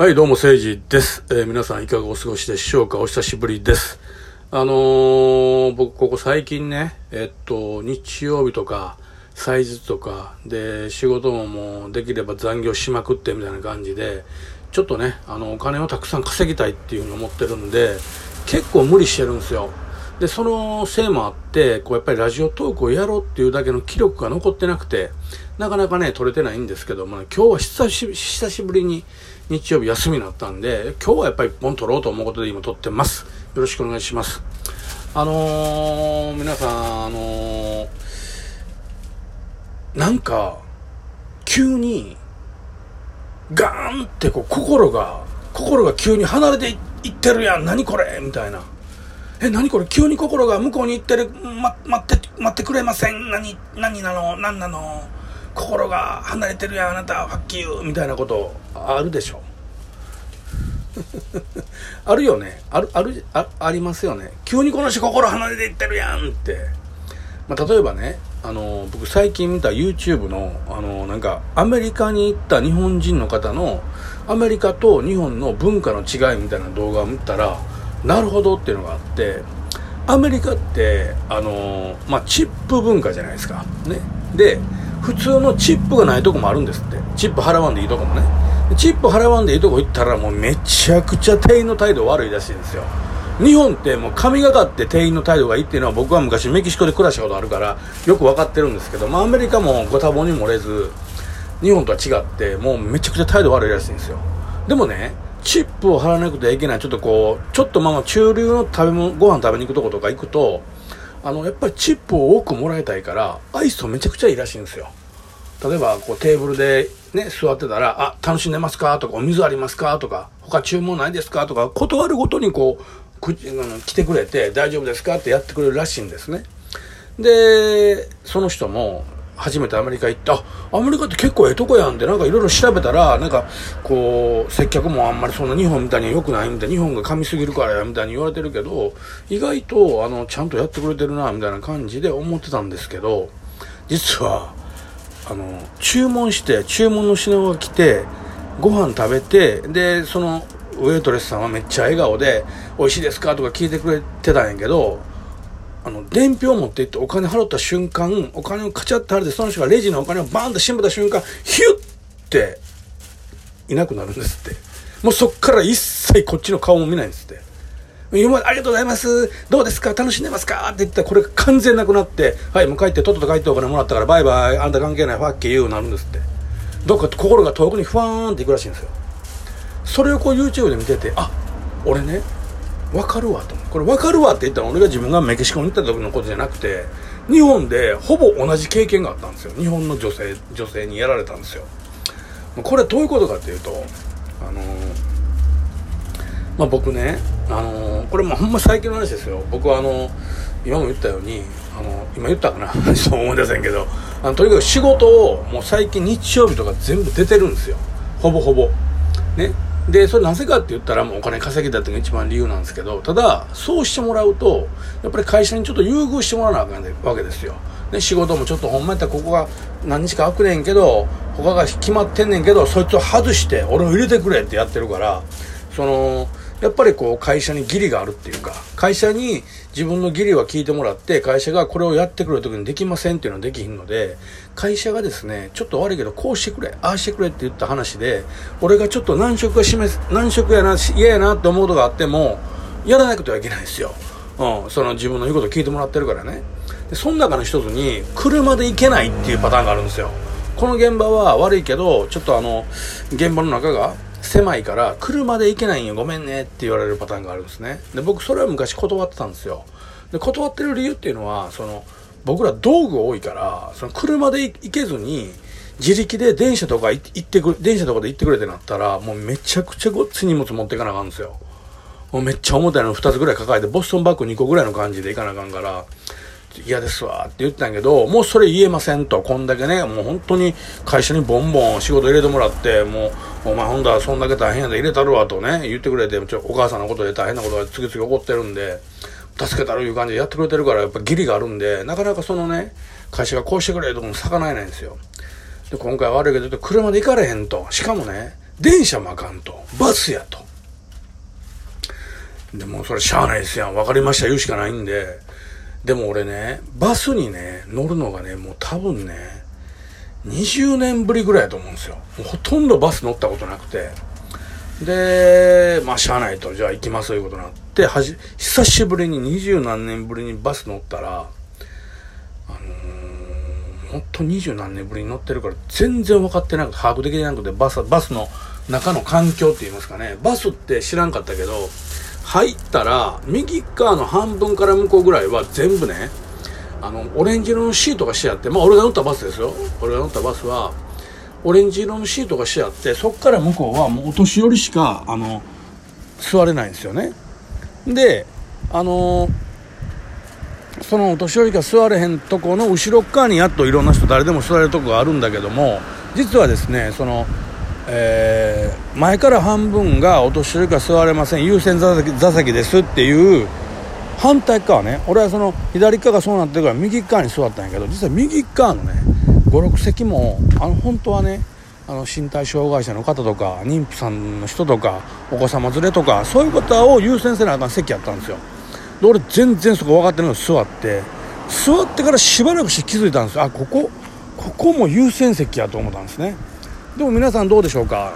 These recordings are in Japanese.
はい、どうも、誠治です。えー皆さんいかがお過ごしでしょうか？お久しぶりです。あのー僕、ここ最近ね、えっと、日曜日とか、祭日とか、で、仕事ももうできれば残業しまくってみたいな感じで、ちょっとね、あの、お金をたくさん稼ぎたいっていうふうに思ってるんで、結構無理してるんですよ。で、そのせいもあって、こうやっぱりラジオトークをやろうっていうだけの記録が残ってなくて、なかなかね、取れてないんですけども、ね今日は久し久しぶりに日曜日休みになったんで、今日はやっぱり一本取ろうと思うことで今撮ってます。よろしくお願いします。あのー、皆さん、あのー、なんか、急に、ガーンってこう心が、心が急に離れていってるやん、何これみたいな。え、何これ？急に心が向こうに行ってる、ま、待って、待ってくれません。何、何なの？何なの？心が離れてるやん、あなた、ファッキーみたいなことあるでしょ？あるよね。ある、ある、あありますよね。急にこの人心離れていってるやんって。まあ、例えばね、あの、僕最近見た YouTube の、あの、なんか、アメリカに行った日本人の方の、アメリカと日本の文化の違いみたいな動画を見たら、なるほどっていうのがあって、アメリカって、あの、まあ、チップ文化じゃないですか。ね。で、普通のチップがないとこもあるんですって。チップ払わんでいいとこもね。チップ払わんでいいとこ行ったらもうめちゃくちゃ店員の態度悪いらしいんですよ。日本ってもう神がかって店員の態度がいいっていうのは僕は昔メキシコで暮らしたことあるからよく分かってるんですけど、まあアメリカもご多忙に漏れず、日本とは違ってもうめちゃくちゃ態度悪いらしいんですよ。でもね、チップを払わなくてはいけない、ちょっとこう、ちょっとまあ中流の食べ物、ご飯食べに行くとことか行くと、あの、やっぱりチップを多くもらいたいから、愛想めちゃくちゃいいらしいんですよ。例えば、こう、テーブルでね、座ってたら、あ、楽しんでますかとか、お水ありますかとか、他注文ないですかとか、断るごとにこう、くあの来てくれて、大丈夫ですかってやってくれるらしいんですね。で、その人も、初めてアメリカ行って、あ、アメリカって結構ええとこやんって、なんかいろいろ調べたら、なんか、こう、接客もあんまりそんな日本みたいに良くないみたいな、日本が噛みすぎるからや、みたいに言われてるけど、意外と、あの、ちゃんとやってくれてるな、みたいな感じで思ってたんですけど、実は、あの、注文して、注文の品が来て、ご飯食べて、で、その、ウェイトレスさんはめっちゃ笑顔で、美味しいですか？とか聞いてくれてたんやけど、あの、伝票持って行ってお金払った瞬間、お金をカチャって払って、その人がレジのお金をバーンと閉めた瞬間、ヒュッって、いなくなるんですって。もうそっから一切こっちの顔も見ないんですって。今までありがとうございます。どうですか？楽しんでますか？って言ったら、これが完全なくなって、はい、もう帰って、とっとと帰ってお金もらったから、バイバイ、あんた関係ない、ファッキー言うなるんですって。どっか心が遠くにふわーんっていくらしいんですよ。それをこう YouTube で見てて、あ、俺ね、わかるわと。これわかるわって言ったら俺が自分がメキシコに行った時のことじゃなくて、日本でほぼ同じ経験があったんですよ。日本の女性、女性にやられたんですよ。これどういうことかっていうと、あのまあ僕ね、あのこれもほんま最近の話ですよ。僕はあの今も言ったように、あの今言ったかな？そう思い出せんけど、あのとにかく仕事をもう最近日曜日とか全部出てるんですよ。ほぼほぼ。ね？で、それなぜかって言ったらもうお金稼ぎだってのが一番理由なんですけど、ただ、そうしてもらうと、やっぱり会社にちょっと優遇してもらわなあかんわけですよ。で、仕事もちょっとほんまやったらここが何日か開くねんけど、他が決まってんねんけど、そいつを外して俺を入れてくれってやってるから、その、やっぱりこう会社に義理があるっていうか、会社に自分の義理は聞いてもらって、会社がこれをやってくれる時にできませんっていうのはできひんので、会社がですね、ちょっと悪いけどこうしてくれ、ああしてくれって言った話で、俺がちょっと難色が示す、難色やな、嫌やなって思うことがあっても、やらなくてはいけないですよ。うん、その自分の言うこと聞いてもらってるからね。で、その中の一つに、車で行けないっていうパターンがあるんですよ。この現場は悪いけど、ちょっとあの、現場の中が狭いから、車で行けないんよ、ごめんねって言われるパターンがあるんですね。で、僕それは昔断ってたんですよ。で、断ってる理由っていうのは、その、僕ら道具多いから、その車で行けずに、自力で電車とか行ってく、電車とかで行ってくれってなったら、もうめちゃくちゃごっつ荷物持っていかなあかんんですよ。もうめっちゃ重たいの2つぐらい抱えて、ボストンバッグ2個ぐらいの感じで行かなあかんから、嫌ですわって言ってたんやけど、もうそれ言えませんと、こんだけね、もう本当に会社にボンボン仕事入れてもらって、もう、お前ほんだらそんだけ大変やで入れたるわとね、言ってくれて、ちょお母さんのことで大変なことが次々起こってるんで、助けたるいう感じでやってくれてるから、やっぱ義理があるんで、なかなかそのね、会社がこうしてくれとかも魚えないんですよ。で、今回悪いけど、車で行かれへんと。しかもね、電車もあかんと。バスやと。でもそれしゃあないですやん。わかりました言うしかないんで。でも俺ね、バスにね、乗るのがね、もう多分ね、20年ぶりぐらいやと思うんですよ。ほとんどバス乗ったことなくて。で、まあ、しゃあないと、じゃあ行きますということになって、はじ、久しぶりに二十何年ぶりにバス乗ったら、あのー、ほんと二十何年ぶりに乗ってるから全然分かってなくて、把握できなくて、バス、バスの中の環境って言いますかね、バスって知らんかったけど、入ったら、右側の半分から向こうぐらいは全部ね、あの、オレンジ色のシートがしてあって、まあ俺が乗ったバスですよ。俺が乗ったバスは、オレンジ色のシートがしてあってそこから向こうはもうお年寄りしかあの座れないんですよねであのそのお年寄りが座れへんとこの後ろ側にやっといろんな人誰でも座れるとこがあるんだけども実はですねその、えー、前から半分がお年寄りが座れません。優先座席座席ですっていう反対側ね。俺はその左側がそうなってるから右側に座ったんやけど実は右側のね56席もあの本当はねあの身体障害者の方とか妊婦さんの人とかお子様連れとかそういう方を優先せなあかん席やったんですよ。で俺全然そこ分かってるのに座って座ってからしばらくして気づいたんですよ。あここここも優先席やと思ったんですね。でも皆さんどうでしょうか？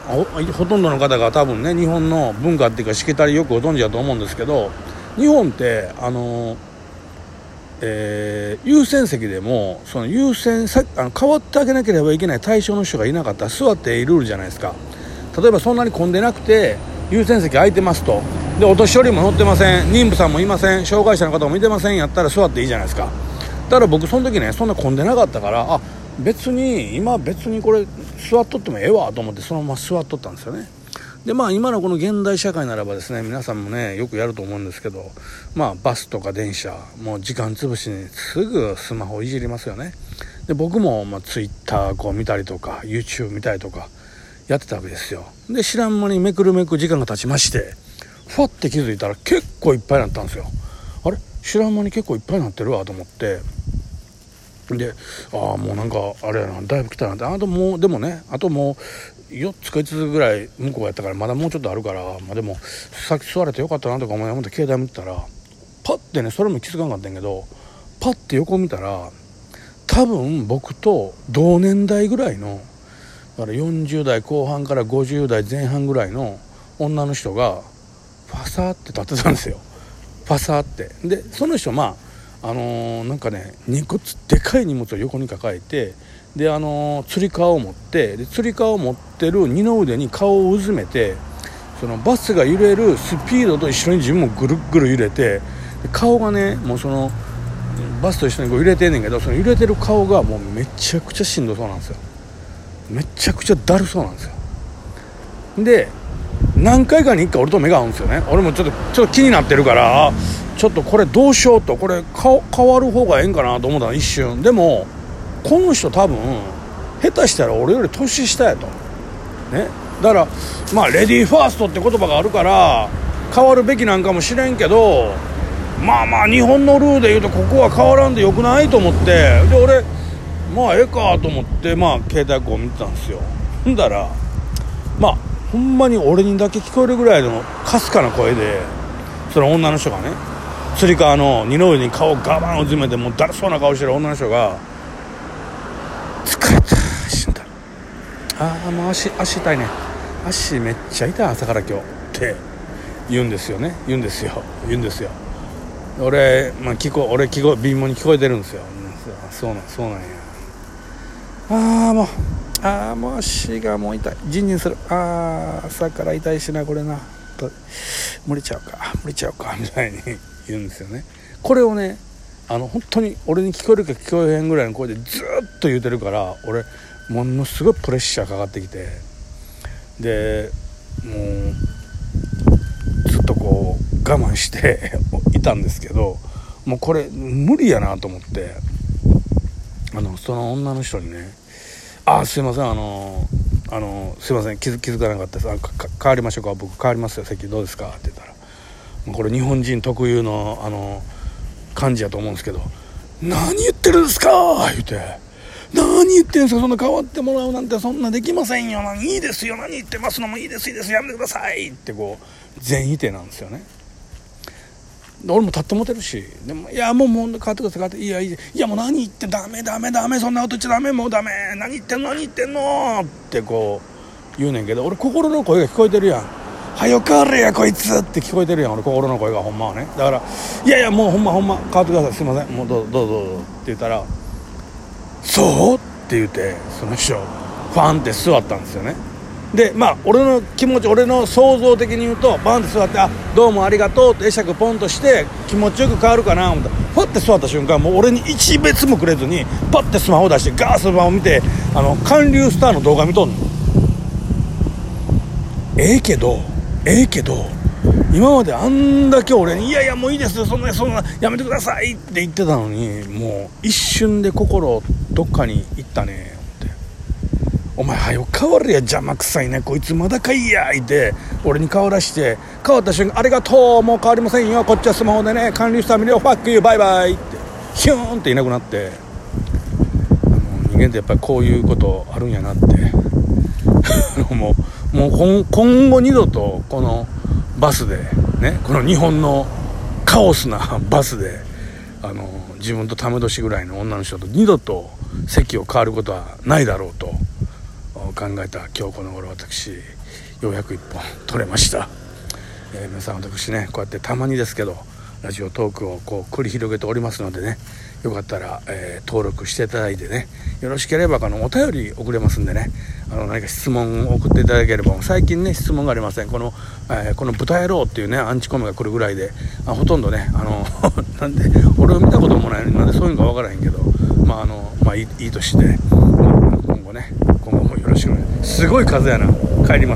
ほとんどの方が多分ね日本の文化っていうかしきたりよくご存知だと思うんですけど日本ってあのえー、優先席でもその優先さあの変わってあげなければいけない対象の人がいなかったら座っていいルールじゃないですか。例えばそんなに混んでなくて優先席空いてますと。でお年寄りも乗ってません。妊婦さんもいません。障害者の方もいてません。やったら座っていいじゃないですか。だから僕その時ねそんな混んでなかったからあ別に今別にこれ座っとってもええわと思ってそのまま座っとったんですよね。でまあ今のこの現代社会ならばですね皆さんもねよくやると思うんですけどまあバスとか電車もう時間潰しにすぐスマホいじりますよね。で僕もまあ Twitter こう見たりとか YouTube 見たりとかやってたわけですよ。で知らん間にめくるめく時間が経ちましてふわって気づいたら結構いっぱいになったんですよ。あれ？知らん間に結構いっぱいになってるわと思って。でああもうなんかあれやなだいぶ来たなって。あともうでもねあともう4つか5つぐらい向こうやったからまだもうちょっとあるから、まあ、でもさっき座れてよかったなとか思いって携帯見てたらパッてねそれも気づかんかったんやけどパッて横見たら多分僕と同年代ぐらいのだから40代後半から50代前半ぐらいの女の人がファサーって立ってたんですよ。ファサーって。でその人まああのー、なんかね荷物でかい荷物を横に抱えてであのつり革を持ってでつり革を持ってる二の腕に顔をうずめてそのバスが揺れるスピードと一緒に自分もぐるぐる揺れて顔がねもうそのバスと一緒にこう揺れてんねんけどその揺れてる顔がもうめちゃくちゃしんどそうなんですよ。めちゃくちゃだるそうなんですよ。で何回かに1回俺と目が合うんですよね。俺もちょっとちょっと気になってるからちょっとこれどうしようとこれ変わる方がええんかなと思ったら一瞬。でもこの人多分下手したら俺より年下やと。ね。だからまあレディーファーストって言葉があるから変わるべきなんかもしれんけどまあまあ日本のルールで言うとここは変わらんでよくないと思って。で俺まあええかと思ってまあ携帯こう見てたんですよ。ほんだらまあほんまに俺にだけ聞こえるぐらいのかすかな声でその女の人がね。つり革の二の腕に顔ガバンを詰めてもうだるそうな顔してる女の人が疲れた死んだ。ああもう足足痛いね。足めっちゃ痛い朝から今日って言うんですよね。言うんですよ。言うんですよ。俺、まあ、聞こ俺聞こ貧乏に聞こえてるんですよ。そうなんそうなんや。ああもうああもう足がもう痛い。ジンジンする。ああ朝から痛いしなこれな。無理ちゃうか無理ちゃうかみたいに。言うんですよね。これをねあの本当に俺に聞こえるか聞こえへんぐらいの声でずっと言うてるから俺ものすごいプレッシャーかかってきてでもうずっとこう我慢して いたんですけどもうこれ無理やなと思ってあのその女の人にね「あすいませんあのあのすいません気づ気づかなかったです。あ変わりましょうか？僕変わりますよ。席どうですか?」って言ったらこれ日本人特有のあの感じやと思うんですけど「何言ってるんですか?」言うて。何言ってんすかそんな変わってもらうなんてそんなできませんよいいですよ何言ってますのもいいですいいです。やめてください。ってこう全否定なんですよね。俺も立ってもてるし。でもいやもうもう変わってください。変わっていいやいやもう何言ってダメダメダメ。そんなこと言っちゃダメもうダメ。何言ってんの何言ってんの。ってこう言うねんけど俺心の声が聞こえてるやん。はよ変われやこいつ。って聞こえてるやん俺心の声がほんまはね。だからいやいやもうほんまほんま変わってください。すいません。もうどうぞどうぞどうって言ったらそう？って言ってその人ファンって座ったんですよね。でまあ俺の気持ち俺の想像的に言うとバンって座って「あどうもありがとう」って会釈ポンとして気持ちよく変わるかな思った。らパッて座った瞬間もう俺に一別もくれずにパッてスマホ出してガースマホ見てあの韓流スターの動画見とんの。ええけどええけど今まであんだけ俺に「いやいやもういいですそんなそんなやめてください」って言ってたのにもう一瞬で心どっかに行ったねって。お前はよ変わるや邪魔くさいねこいつまだかいやいて俺に顔出して変わった瞬間ありがとうもう変わりませんよこっちはスマホでね管理した見るよファックユーバイバイって。ヒューンっていなくなって。あの人間ってやっぱりこういうことあるんやなって。もうもう今後二度とこのバスでねこの日本のカオスな バスであの自分とため年ぐらいの女の人と二度と席を変わることはないだろうと考えた今日この頃私ようやく1本取れました、えー、皆さん私ねこうやってたまにですけどラジオトークをこう繰り広げておりますのでねよかったら、えー、登録していただいてねよろしければあのお便り送れますんでねあの何か質問を送っていただければ最近ね質問がありません。この、えー、この豚野郎っていうねアンチコメが来るぐらいであほとんどねあの なんで俺を見たこともないのになんでそういうのか分からへんけどまああのまあいいいいとして今後ね今後もよろしくす。ごい風やな。帰ります。